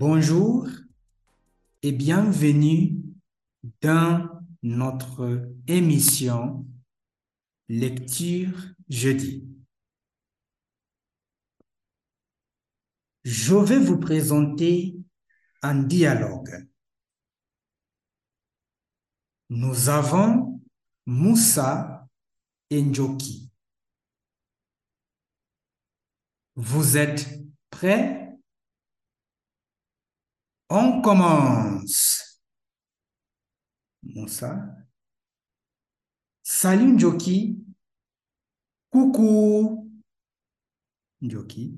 Bonjour et bienvenue dans notre émission Lecture jeudi. Je vais vous présenter un dialogue. Nous avons Moussa et Njoki. Vous êtes prêts? On commence. Moussa. Salut Njoki. Coucou. Njoki.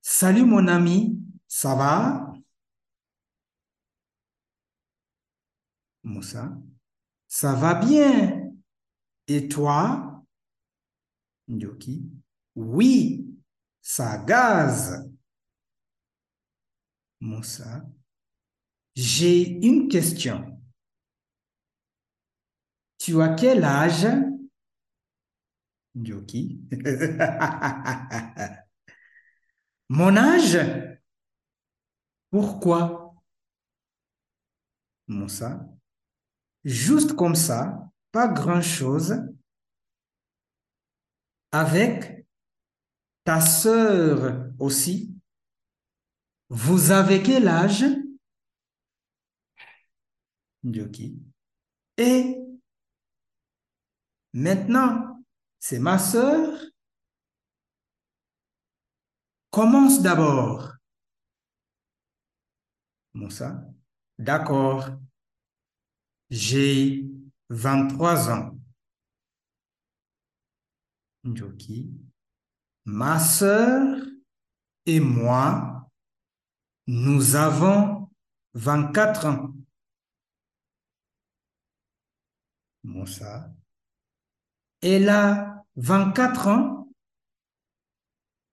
Salut mon ami, ça va? Moussa. Ça? Va bien. Et toi? Njoki. Oui, ça gaze. Moussa. J'ai une question. Tu as quel âge? Njoki. Mon âge? Pourquoi? Moussa. Juste comme ça, pas grand-chose. Avec ta sœur aussi. Vous avez quel âge? Njoki. Et maintenant, c'est ma sœur Commence d'abord. Moussa. D'accord. J'ai 23 ans. Njoki. Ma sœur et moi, nous avons 24 ans. Moussa. Elle a 24 ans.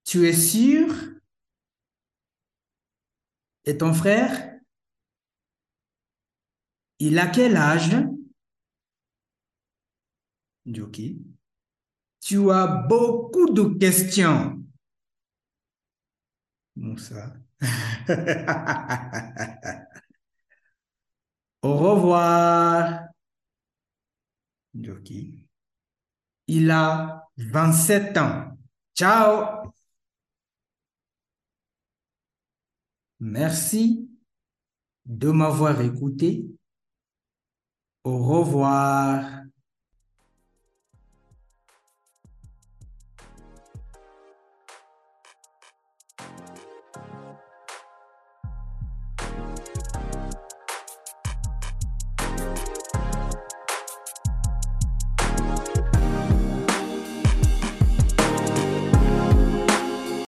Tu es sûr? Et ton frère? Il a quel âge? Njoki. Tu as beaucoup de questions. Moussa. Au revoir. Njoki. Il a 27 ans. Ciao. Merci de m'avoir écouté. Au revoir.